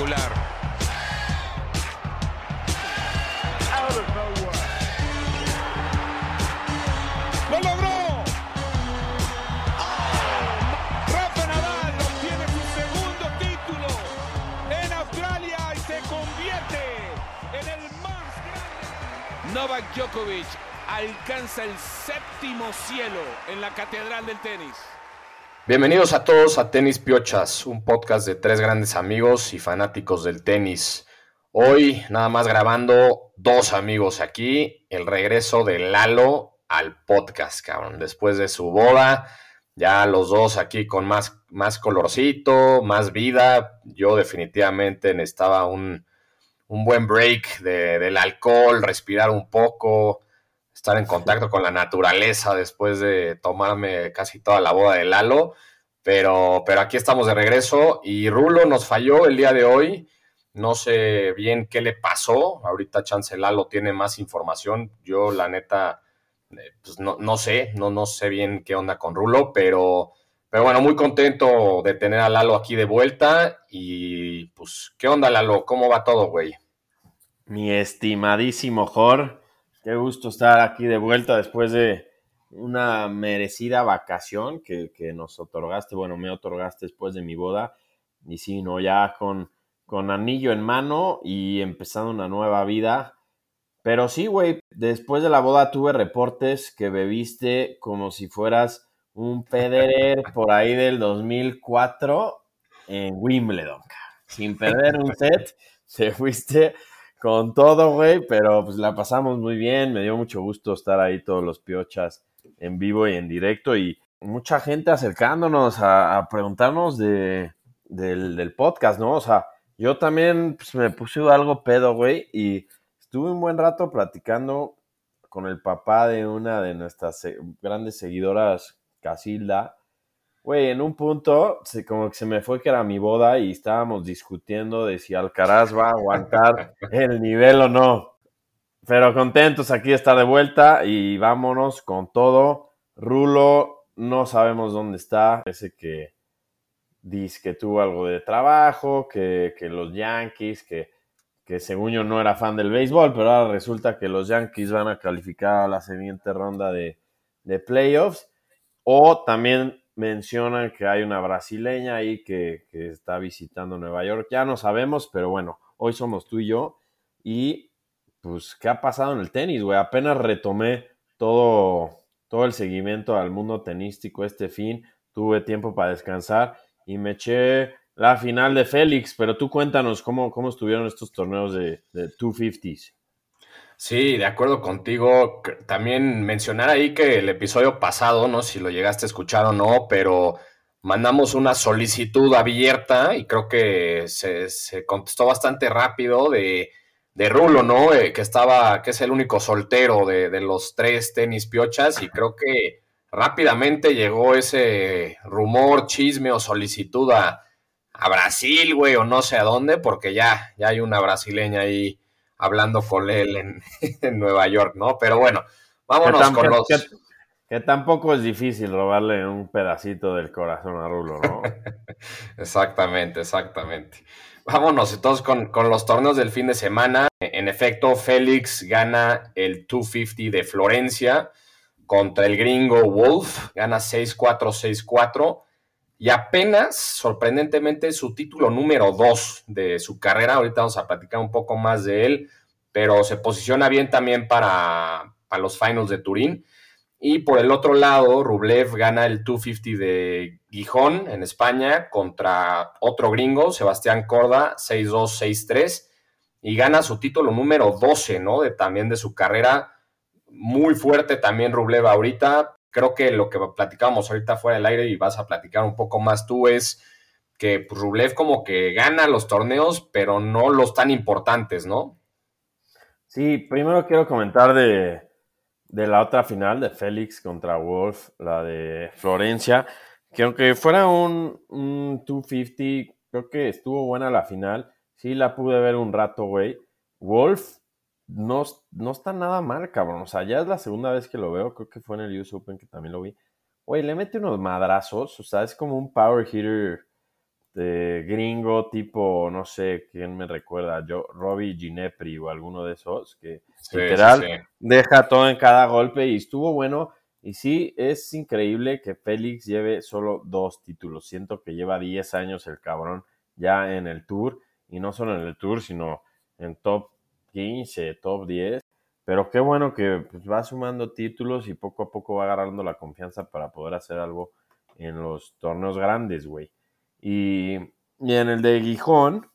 Espectacular. ¡Lo logró! Rafa Nadal obtiene su segundo título en Australia y se convierte en el más grande. Novak Djokovic alcanza el séptimo cielo en la catedral del tenis. Bienvenidos a todos a Tenis Piochas, un podcast de tres grandes amigos y fanáticos del tenis. Hoy nada más grabando dos amigos aquí, el regreso de Lalo al podcast, cabrón. Después de su boda, ya los dos aquí con más, más colorcito, más vida. Yo definitivamente necesitaba un, un buen break de- del alcohol, respirar un poco, estar en contacto con la naturaleza después de tomarme casi toda la boda de Lalo. Pero, pero aquí estamos de regreso y Rulo nos falló el día de hoy. No sé bien qué le pasó. Ahorita Chance Lalo tiene más información. Yo, la neta, eh, pues no, no sé, no, no sé bien qué onda con Rulo, pero, pero bueno, muy contento de tener a Lalo aquí de vuelta. Y pues, ¿qué onda, Lalo? ¿Cómo va todo, güey? Mi estimadísimo Jor, qué gusto estar aquí de vuelta después de una merecida vacación que, que nos otorgaste, bueno, me otorgaste después de mi boda. Y sí, no, ya con, con anillo en mano y empezando una nueva vida. Pero sí, güey, después de la boda tuve reportes que bebiste como si fueras un Federer por ahí del 2004 en Wimbledon, sin perder un set, te fuiste con todo, güey, pero pues la pasamos muy bien, me dio mucho gusto estar ahí todos los piochas en vivo y en directo y mucha gente acercándonos a, preguntarnos de, del, podcast, ¿no? O sea, yo también pues, me puse algo pedo, güey, y estuve un buen rato platicando con el papá de una de nuestras grandes seguidoras, Casilda. Güey, en un punto, se, como que se me fue que era mi boda y estábamos discutiendo de si Alcaraz va a aguantar el nivel o no. Pero contentos aquí estar de vuelta y vámonos con todo. Rulo, no sabemos dónde está. Parece que dice que tuvo algo de trabajo, que, que los Yankees, que, que según yo no era fan del béisbol, pero ahora resulta que los Yankees van a calificar a la siguiente ronda de, de playoffs. O también mencionan que hay una brasileña ahí que, que, está visitando Nueva York. Ya no sabemos, pero bueno, hoy somos tú y yo. Y pues, ¿qué ha pasado en el tenis, güey? Apenas retomé todo, todo el seguimiento al mundo tenístico este fin. Tuve tiempo para descansar y me eché la final de Félix. Pero tú cuéntanos cómo, cómo estuvieron estos torneos de, de 250s. Sí, de acuerdo contigo. También mencionar ahí que el episodio pasado, no si lo llegaste a escuchar o no, pero mandamos una solicitud abierta y creo que se, se contestó bastante rápido de, de Rulo, ¿no? Eh, que estaba, que es el único soltero de, de, los tres tenis piochas y creo que rápidamente llegó ese rumor, chisme o solicitud a, a Brasil, güey, o no sé a dónde, porque ya, ya hay una brasileña ahí hablando con él en, en, Nueva York, ¿no? Pero bueno, vámonos con los... Que, que, tampoco es difícil robarle un pedacito del corazón a Rulo, ¿no? exactamente, exactamente. Vámonos entonces con, con, los torneos del fin de semana. En efecto, Félix gana el 250 de Florencia contra el gringo Wolf, gana 6-4, 6-4 y apenas, sorprendentemente, su título número 2 de su carrera. Ahorita vamos a platicar un poco más de él, pero se posiciona bien también para, para los finals de Turín. Y por el otro lado, Rublev gana el 250 de Gijón en España contra otro gringo, Sebastián Corda, 6-2, 6-3, y gana su título número 12, ¿no? De, también de su carrera. Muy fuerte también Rublev ahorita creo que lo que platicábamos ahorita fuera del aire y vas a platicar un poco más tú es que pues, Rublev como que gana los torneos, pero no los tan importantes, ¿no? Sí, primero quiero comentar de, de la otra final de Félix contra Wolf, la de Florencia, que aunque fuera un, un 250, creo que estuvo buena la final. Sí, la pude ver un rato, güey. Wolf no, no está nada mal, cabrón. O sea, ya es la segunda vez que lo veo. Creo que fue en el US Open que también lo vi. Güey, le mete unos madrazos. O sea, es como un power hitter este gringo tipo, no sé quién me recuerda, yo, Robbie Ginepri o alguno de esos, que literal deja todo en cada golpe y estuvo bueno. Y sí, es increíble que Félix lleve solo dos títulos. Siento que lleva 10 años el cabrón ya en el tour, y no solo en el tour, sino en top 15, top 10. Pero qué bueno que pues, va sumando títulos y poco a poco va agarrando la confianza para poder hacer algo en los torneos grandes, güey. Y, en el de Gijón,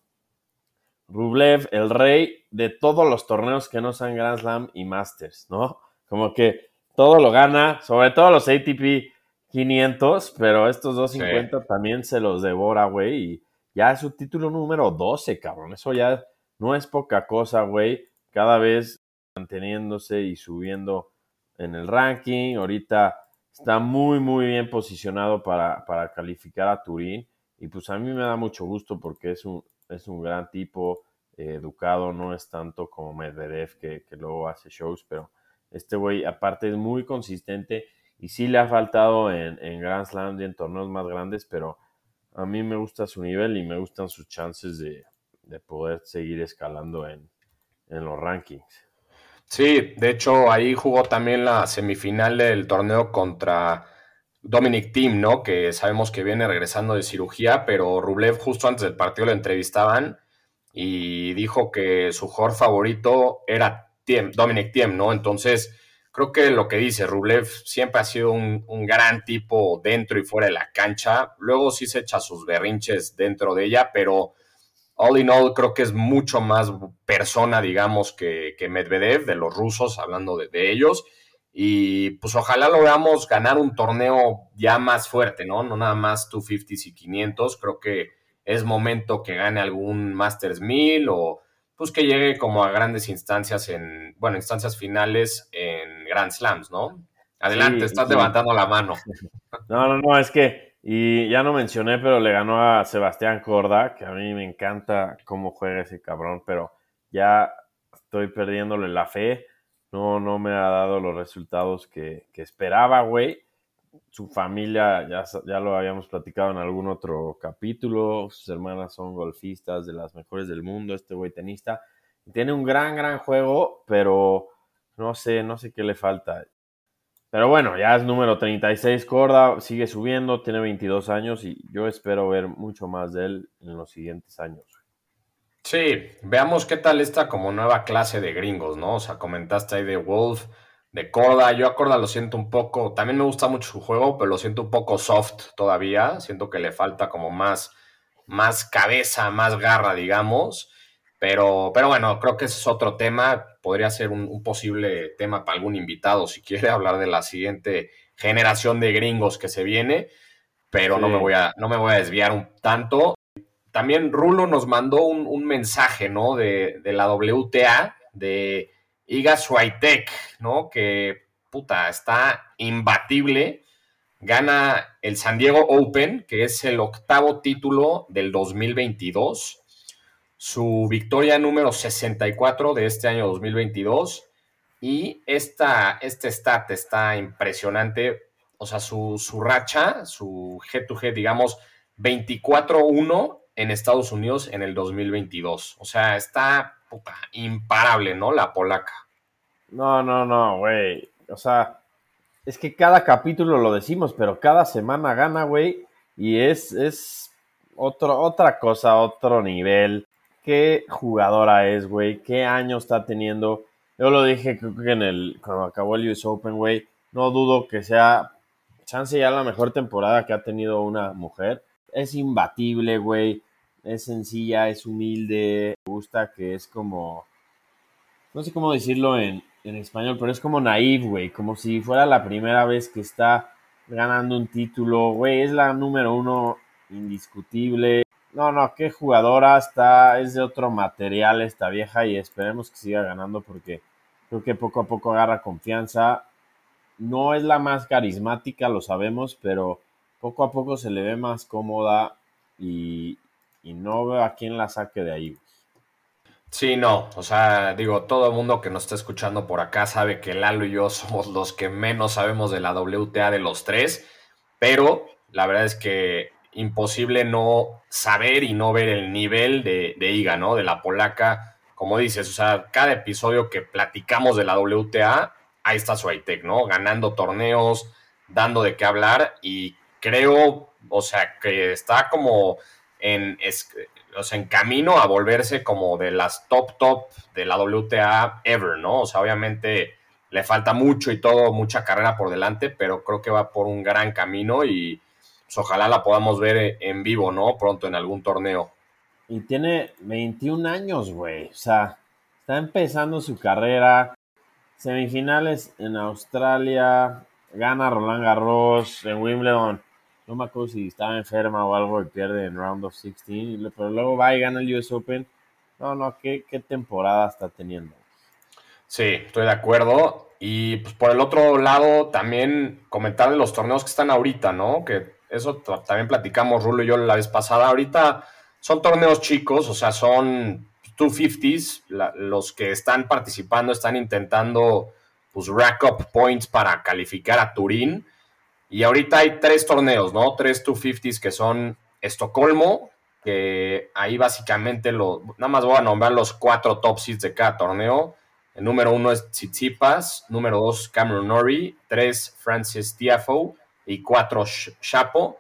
Rublev, el rey de todos los torneos que no sean Grand Slam y Masters, ¿no? Como que todo lo gana, sobre todo los ATP 500, pero estos 250 también se los devora, güey. Y ya es su título número 12, cabrón. Eso ya no es poca cosa, güey. Cada vez manteniéndose y subiendo en el ranking. Ahorita está muy, muy bien posicionado para, para calificar a Turín. Y pues a mí me da mucho gusto porque es un, es un gran tipo, eh, educado, no es tanto como Medvedev que, que luego hace shows, pero este güey aparte es muy consistente y sí le ha faltado en, en Grand Slam y en torneos más grandes, pero a mí me gusta su nivel y me gustan sus chances de, de poder seguir escalando en, en los rankings. Sí, de hecho ahí jugó también la semifinal del torneo contra Dominic Thiem, ¿no? Que sabemos que viene regresando de cirugía, pero Rublev justo antes del partido lo entrevistaban y dijo que su jugador favorito era Dominic Thiem, ¿no? Entonces, creo que lo que dice Rublev siempre ha sido un, un, gran tipo dentro y fuera de la cancha. Luego sí se echa sus berrinches dentro de ella, pero all in all creo que es mucho más persona, digamos, que, que Medvedev, de los rusos, hablando de, de ellos. Y pues ojalá lo veamos ganar un torneo ya más fuerte, ¿no? No nada más 250s y 500. Creo que es momento que gane algún Masters 1000 o pues que llegue como a grandes instancias en, bueno, instancias finales en Grand Slams, ¿no? Adelante, estás levantando la mano. No, no, no, es que, y ya no mencioné, pero le ganó a Sebastián Corda, que a mí me encanta cómo juega ese cabrón, pero ya estoy perdiéndole la fe no, no me ha dado los resultados que, esperaba, güey. Su familia, ya, ya lo habíamos platicado en algún otro capítulo, sus hermanas son golfistas de las mejores del mundo, este güey tenista. Tiene un gran, gran juego, pero no sé, no sé qué le falta. Pero bueno, ya es número 36 Corda, sigue subiendo, tiene 22 años y yo espero ver mucho más de él en los siguientes años. Sí, veamos qué tal esta como nueva clase de gringos, ¿no? O sea, comentaste ahí de Wolf, de Corda. Yo a Corda lo siento un poco, también me gusta mucho su juego, pero lo siento un poco soft todavía. Siento que le falta como más, más cabeza, más garra, digamos. Pero, pero bueno, creo que ese es otro tema. Podría ser un, posible tema para algún invitado si quiere hablar de la siguiente generación de gringos que se viene. Pero no, me voy a, no me voy a desviar un tanto. También Rulo nos mandó un, mensaje, ¿no? De, la WTA, de Iga Swiatek, ¿no? Que, puta, está imbatible. Gana el San Diego Open, que es el octavo título del 2022. Su victoria número 64 de este año 2022. Y esta, este stat está impresionante. O sea, su, su racha, su G2G, digamos, 24-1 en Estados Unidos en el 2022. O sea, está imparable, ¿no? La polaca. No, no, no, güey. O sea, es que cada capítulo lo decimos, pero cada semana gana, güey. Y es, es otro, otra cosa, otro nivel. Qué jugadora es, güey. Qué año está teniendo. Yo lo dije creo que en el, cuando acabó el US Open, güey. No dudo que sea chance ya la mejor temporada que ha tenido una mujer. Es imbatible, güey es sencilla, es humilde, me gusta que es como, no sé cómo decirlo en, español, pero es como naive, güey, como si fuera la primera vez que está ganando un título, güey, es la número uno indiscutible. No, no, qué jugadora está, es de otro material esta vieja y esperemos que siga ganando porque creo que poco a poco agarra confianza. No es la más carismática, lo sabemos, pero poco a poco se le ve más cómoda y, y no veo a quién la saque de ahí. Sí, no, o sea, digo, todo el mundo que nos está escuchando por acá sabe que Lalo y yo somos los que menos sabemos de la WTA de los tres, pero la verdad es que imposible no saber y no ver el nivel de, de Iga, ¿no? De la polaca, como dices, o sea, cada episodio que platicamos de la WTA, ahí está su ¿no? Ganando torneos, dando de qué hablar y creo, o sea, que está como en, o sea, en camino a volverse como de las top top de la WTA ever, ¿no? O sea, obviamente le falta mucho y todo, mucha carrera por delante, pero creo que va por un gran camino y pues, ojalá la podamos ver en vivo, ¿no? Pronto en algún torneo. Y tiene 21 años, güey. O sea, está empezando su carrera. Semifinales en Australia. Gana Roland Garros en Wimbledon. No me acuerdo si estaba enferma o algo y pierde en Round of 16. Pero luego va y gana el US Open. No, no, qué, qué temporada está teniendo. Sí, estoy de acuerdo. Y pues por el otro lado, también comentar de los torneos que están ahorita, ¿no? Que eso también platicamos Rulo y yo la vez pasada. Ahorita son torneos chicos, o sea, son 250s. los que están participando están intentando pues rack up points para calificar a Turín. Y ahorita hay tres torneos, ¿no? Tres 250s que son Estocolmo, que ahí básicamente lo, nada más voy a nombrar los cuatro top seeds de cada torneo. El número uno es Tsitsipas, número dos Cameron Norrie, tres Francis Tiafoe y cuatro Chapo.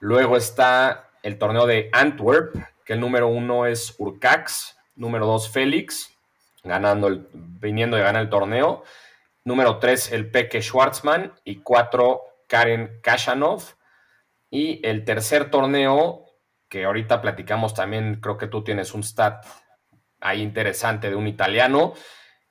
Luego está el torneo de Antwerp, que el número uno es Urcax, número dos Félix, ganando el, viniendo de ganar el torneo. Número tres el Peque Schwartzman y cuatro Karen Kashanov. Y el tercer torneo, que ahorita platicamos también, creo que tú tienes un stat ahí interesante de un italiano,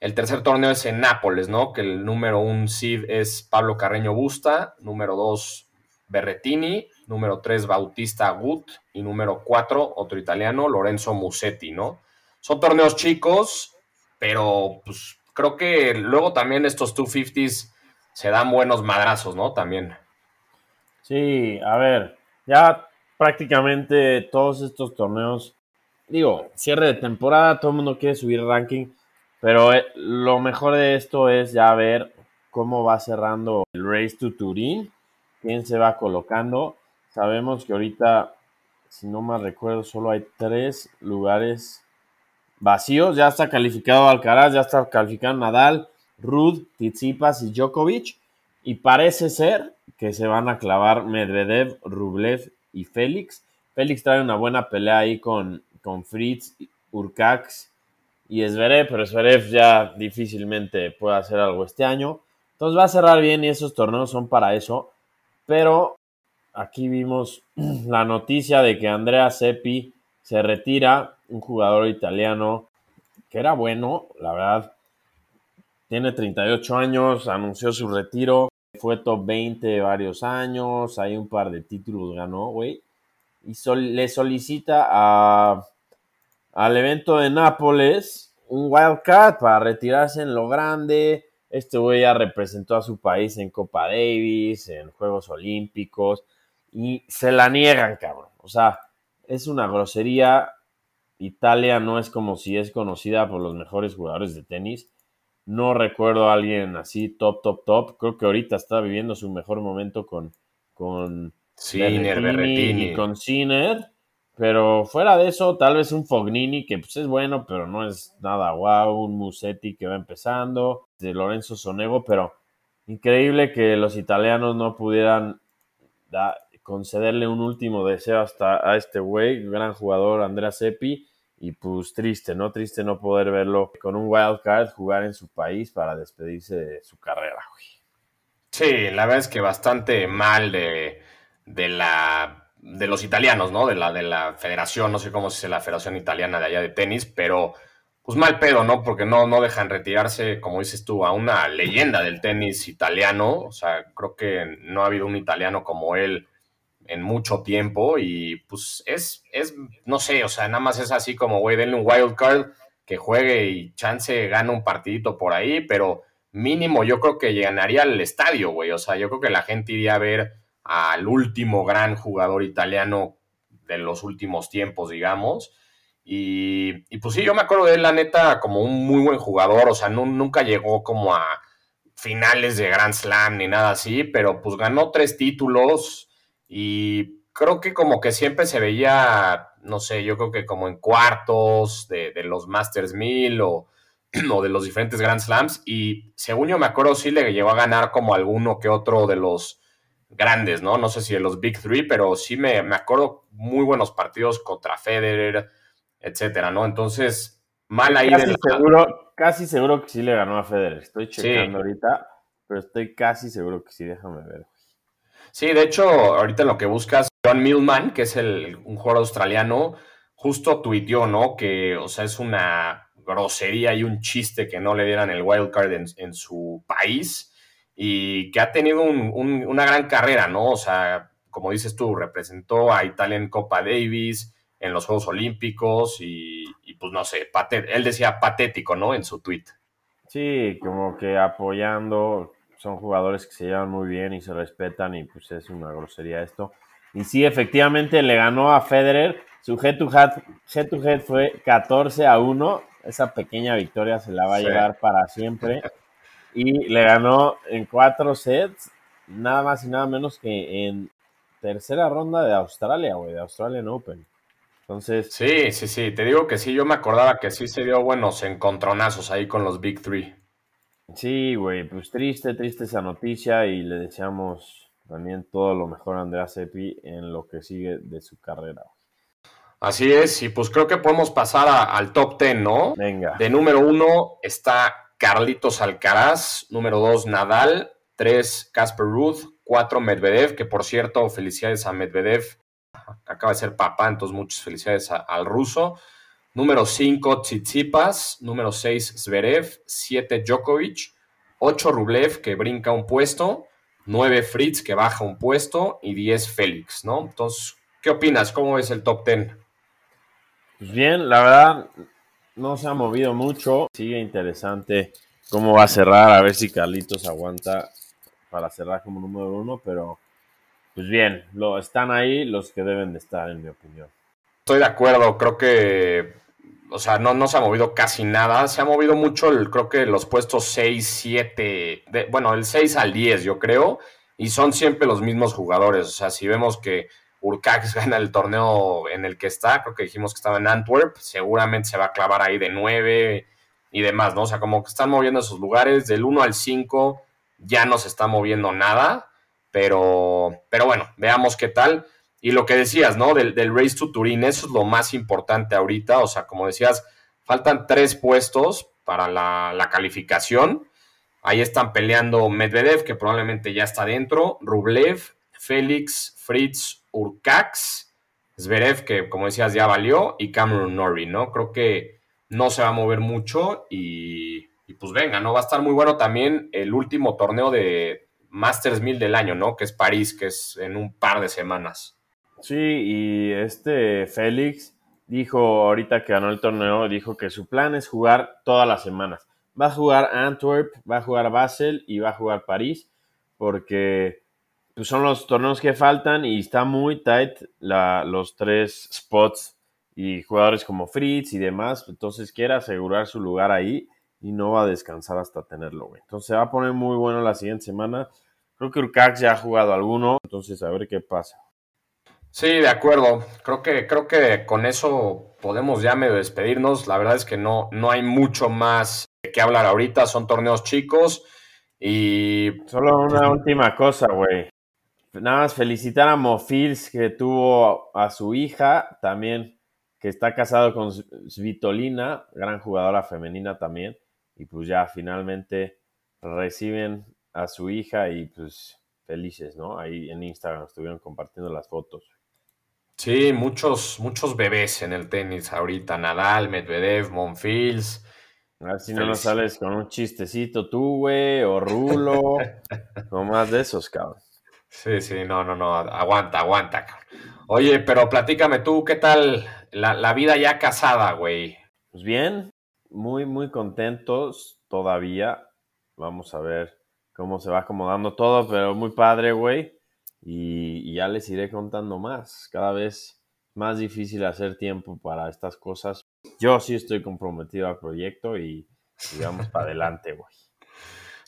el tercer torneo es en Nápoles, ¿no? Que el número un seed es Pablo Carreño Busta, número dos Berretini, número tres Bautista Gut y número cuatro, otro italiano, Lorenzo Musetti, ¿no? Son torneos chicos, pero pues creo que luego también estos 250s se dan buenos madrazos, ¿no? También. Sí, a ver, ya prácticamente todos estos torneos, digo, cierre de temporada, todo el mundo quiere subir ranking pero eh, lo mejor de esto es ya ver cómo va cerrando el Race to Turín, quién se va colocando. Sabemos que ahorita, si no me recuerdo, solo hay tres lugares vacíos. Ya está calificado Alcaraz, ya está calificado Nadal, Rud, Tsitsipas y Djokovic. Y parece ser que se van a clavar Medvedev, Rublev y Félix. Félix trae una buena pelea ahí con, con Fritz, Urcax y Zverev, pero Zverev ya difícilmente puede hacer algo este año. Entonces va a cerrar bien y esos torneos son para eso. Pero aquí vimos la noticia de que Andrea Seppi se retira, un jugador italiano que era bueno, la verdad. Tiene 38 años, anunció su retiro, fue top 20 varios años, hay un par de títulos ganó, güey. Y le solicita a al evento de Nápoles, un wildcard para retirarse en lo grande. Este güey ya representó a su país en Copa Davis, en Juegos Olímpicos, y se la niegan, cabrón. O sea, es una grosería. Italia no es como si es conocida por los mejores jugadores de tenis. No recuerdo a alguien así top, top, top. Creo que ahorita está viviendo su mejor momento con, con y con Sinner. Pero fuera de eso, tal vez un Fognini que pues es bueno, pero no es nada guau, un Musetti que va empezando, de Lorenzo Sonego, pero increíble que los italianos no pudieran concederle un último deseo hasta a este güey, gran jugador Andrea Seppi, y pues triste, ¿no? Triste no poder verlo con un wild card jugar en su país para despedirse de su carrera, güey. Sí, la verdad es que bastante mal de, de la de los italianos, ¿no? De la, de la federación, no sé cómo se dice la federación italiana de allá de tenis, pero pues mal pedo, ¿no? Porque no, no dejan retirarse, como dices tú, a una leyenda del tenis italiano. O sea, creo que no ha habido un italiano como él en mucho tiempo y pues es, es, no sé, o sea, nada más es así como, güey, denle un wild card que juegue y chance gana un partidito por ahí, pero mínimo yo creo que llenaría el estadio, güey. O sea, yo creo que la gente iría a ver al último gran jugador italiano de los últimos tiempos, digamos. Y, pues sí, yo me acuerdo de él, la neta, como un muy buen jugador, o sea, nunca llegó como a finales de Grand Slam ni nada así, pero pues ganó tres títulos y creo que como que siempre se veía, no sé, yo creo que como en cuartos de, los Masters 1000 o, o, de los diferentes Grand Slams. Y según yo me acuerdo, sí le llegó a ganar como alguno que otro de los grandes, ¿no? No sé si de los Big Three, pero sí me, me acuerdo muy buenos partidos contra Federer, etcétera, ¿no? Entonces, mal ahí. Casi, seguro, casi seguro que sí le ganó a Federer. Estoy checando ahorita, pero estoy casi seguro que sí, déjame ver. Sí, de hecho, ahorita lo que buscas, John Millman, que es el, un jugador australiano, justo tuiteó, ¿no? Que, o sea, es una grosería y un chiste que no le dieran el wildcard en, en su país y que ha tenido un, un, una gran carrera, ¿no? O sea, como dices tú, representó a Italia en Copa Davis, en los Juegos Olímpicos y, y pues no sé, él decía patético, ¿no? En su tweet. Sí, como que apoyando, son jugadores que se llevan muy bien y se respetan y pues es una grosería esto. Y sí, efectivamente le ganó a Federer, su head to head, head, to head fue 14 a 1, esa pequeña victoria se la va a sí. llevar para siempre. Y le ganó en cuatro sets, nada más y nada menos que en tercera ronda de Australia, güey, de Australian Open. Entonces. Sí, sí, sí. Te digo que sí, yo me acordaba que sí se dio buenos encontronazos ahí con los Big Three. Sí, güey, pues triste, triste esa noticia y le deseamos también todo lo mejor a Andrea Seppi en lo que sigue de su carrera. Así es, y pues creo que podemos pasar a, al top ten, ¿no? Venga. De número uno está Carlitos Alcaraz, número dos Nadal, tres Casper Ruth, cuatro Medvedev, que por cierto, felicidades a Medvedev, acaba de ser papá, entonces muchas felicidades a, al ruso. Número 5, Tsitsipas. Número 6, Zverev. 7, Djokovic. 8, Rublev, que brinca un puesto. 9, Fritz, que baja un puesto. Y 10, Félix, ¿no? Entonces, ¿qué opinas? ¿Cómo ves el top 10? Pues bien, la verdad, no se ha movido mucho. Sigue interesante cómo va a cerrar. A ver si Carlitos aguanta para cerrar como número uno, pero pues bien, lo, están ahí los que deben de estar, en mi opinión. Estoy de acuerdo, creo que o sea, no, no se ha movido casi nada. Se ha movido mucho, el, creo que los puestos 6, 7, de, bueno, el 6 al 10, yo creo, y son siempre los mismos jugadores. O sea, si vemos que Urcax gana el torneo en el que está, creo que dijimos que estaba en Antwerp, seguramente se va a clavar ahí de 9 y demás, ¿no? O sea, como que están moviendo esos lugares, del 1 al 5 ya no se está moviendo nada, pero, pero bueno, veamos qué tal. Y lo que decías, ¿no? Del, del, Race to Turín, eso es lo más importante ahorita. O sea, como decías, faltan tres puestos para la, la, calificación. Ahí están peleando Medvedev, que probablemente ya está dentro, Rublev, Félix, Fritz, Urcax, Zverev, que como decías ya valió, y Cameron Norrie, ¿no? Creo que no se va a mover mucho y, y pues venga, ¿no? Va a estar muy bueno también el último torneo de Masters 1000 del año, ¿no? Que es París, que es en un par de semanas. Sí, y este Félix dijo ahorita que ganó el torneo, dijo que su plan es jugar todas las semanas. Va a jugar Antwerp, va a jugar Basel y va a jugar París, porque pues, son los torneos que faltan y está muy tight la, los tres spots y jugadores como Fritz y demás. Entonces quiere asegurar su lugar ahí y no va a descansar hasta tenerlo, güey. Entonces se va a poner muy bueno la siguiente semana. Creo que Urcax ya ha jugado alguno, entonces a ver qué pasa. Sí, de acuerdo. Creo que, creo que con eso podemos ya medio despedirnos. La verdad es que no, no hay mucho más que hablar ahorita. Son torneos chicos y... Solo una última cosa, güey. Nada más felicitar a Mofils que tuvo a su hija también, que está casado con Svitolina, gran jugadora femenina también. Y pues ya finalmente reciben a su hija y pues felices, ¿no? Ahí en Instagram estuvieron compartiendo las fotos. Sí, muchos, muchos bebés en el tenis ahorita. Nadal, Medvedev, Monfils. A ver si no nos sales con un chistecito tú, güey, o Rulo, o más de esos, cabrón. Sí, sí, no, no, no, aguanta, aguanta. Oye, pero platícame tú, ¿qué tal la, la vida ya casada, güey? Pues bien, muy, muy contentos todavía. Vamos a ver cómo se va acomodando todo, pero muy padre, güey. Y, y, ya les iré contando más. Cada vez más difícil hacer tiempo para estas cosas. Yo sí estoy comprometido al proyecto y, y vamos para adelante, güey.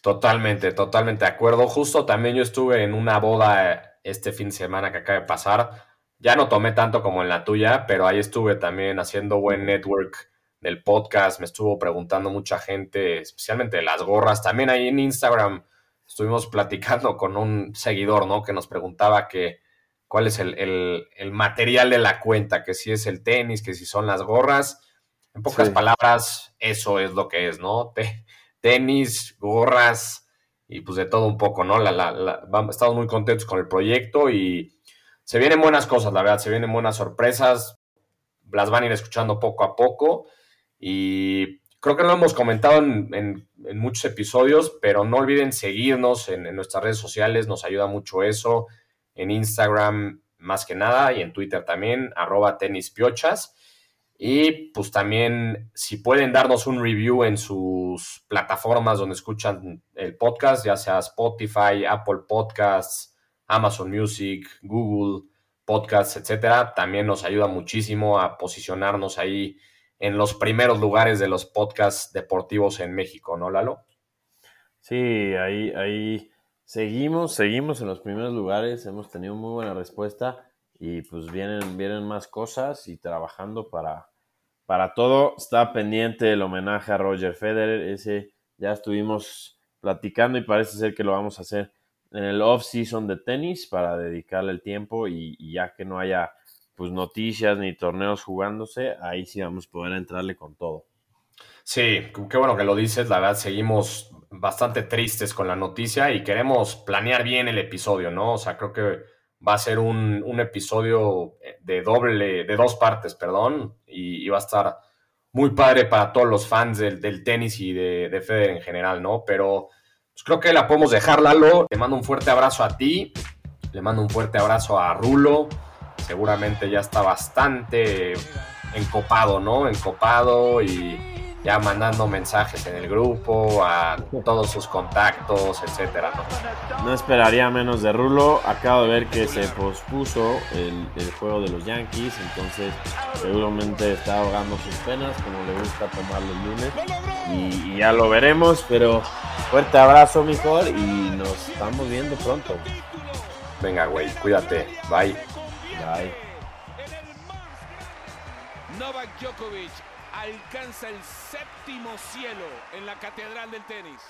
Totalmente, totalmente de acuerdo. Justo también yo estuve en una boda este fin de semana que acaba de pasar. Ya no tomé tanto como en la tuya, pero ahí estuve también haciendo buen network del podcast. Me estuvo preguntando mucha gente, especialmente de las gorras. También ahí en Instagram estuvimos platicando con un seguidor, ¿no? Que nos preguntaba que cuál es el, material de la cuenta, que si es el tenis, que si son las gorras. En pocas palabras, eso es lo que es, ¿no? Tenis, gorras y pues de todo un poco, ¿no? estamos muy contentos con el proyecto y se vienen buenas cosas, la verdad, se vienen buenas sorpresas, las van a ir escuchando poco a poco y creo que lo hemos comentado en, muchos episodios, pero no olviden seguirnos en, en, nuestras redes sociales, nos ayuda mucho eso, en Instagram más que nada y en Twitter también, arroba tenispiochas. Y pues también si pueden darnos un review en sus plataformas donde escuchan el podcast, ya sea Spotify, Apple Podcasts, Amazon Music, Google Podcasts, etcétera, también nos ayuda muchísimo a posicionarnos ahí en los primeros lugares de los podcasts deportivos en México, ¿no, Lalo? Sí, ahí, ahí seguimos, seguimos en los primeros lugares, hemos tenido muy buena respuesta y pues vienen, vienen más cosas y trabajando para, para todo. Está pendiente el homenaje a Roger Federer, ese ya estuvimos platicando y parece ser que lo vamos a hacer en el off-season de tenis para dedicarle el tiempo y, ya que no haya pues noticias ni torneos jugándose, ahí sí vamos a poder entrarle con todo. Sí, qué bueno que lo dices, la verdad seguimos bastante tristes con la noticia y queremos planear bien el episodio, ¿no? O sea, creo que va a ser un, episodio de doble, de dos partes, perdón, y, va a estar muy padre para todos los fans del, tenis y de, de Federer en general, ¿no? Pero pues creo que la podemos dejar, Lalo. Te mando un fuerte abrazo a ti. Le mando un fuerte abrazo a Rulo. Seguramente ya está bastante encopado, ¿no? Encopado y ya mandando mensajes en el grupo, a todos sus contactos, etcétera, ¿no? esperaría menos de Rulo. Acabo de ver que se pospuso el, juego de los Yankees, entonces seguramente está ahogando sus penas, como le gusta tomarlo el lunes. Y, ya lo veremos, pero fuerte abrazo, mejor, y nos estamos viendo pronto. Venga, güey, cuídate. Bye. Bye. Novak Djokovic alcanza el séptimo cielo en la Catedral del Tenis.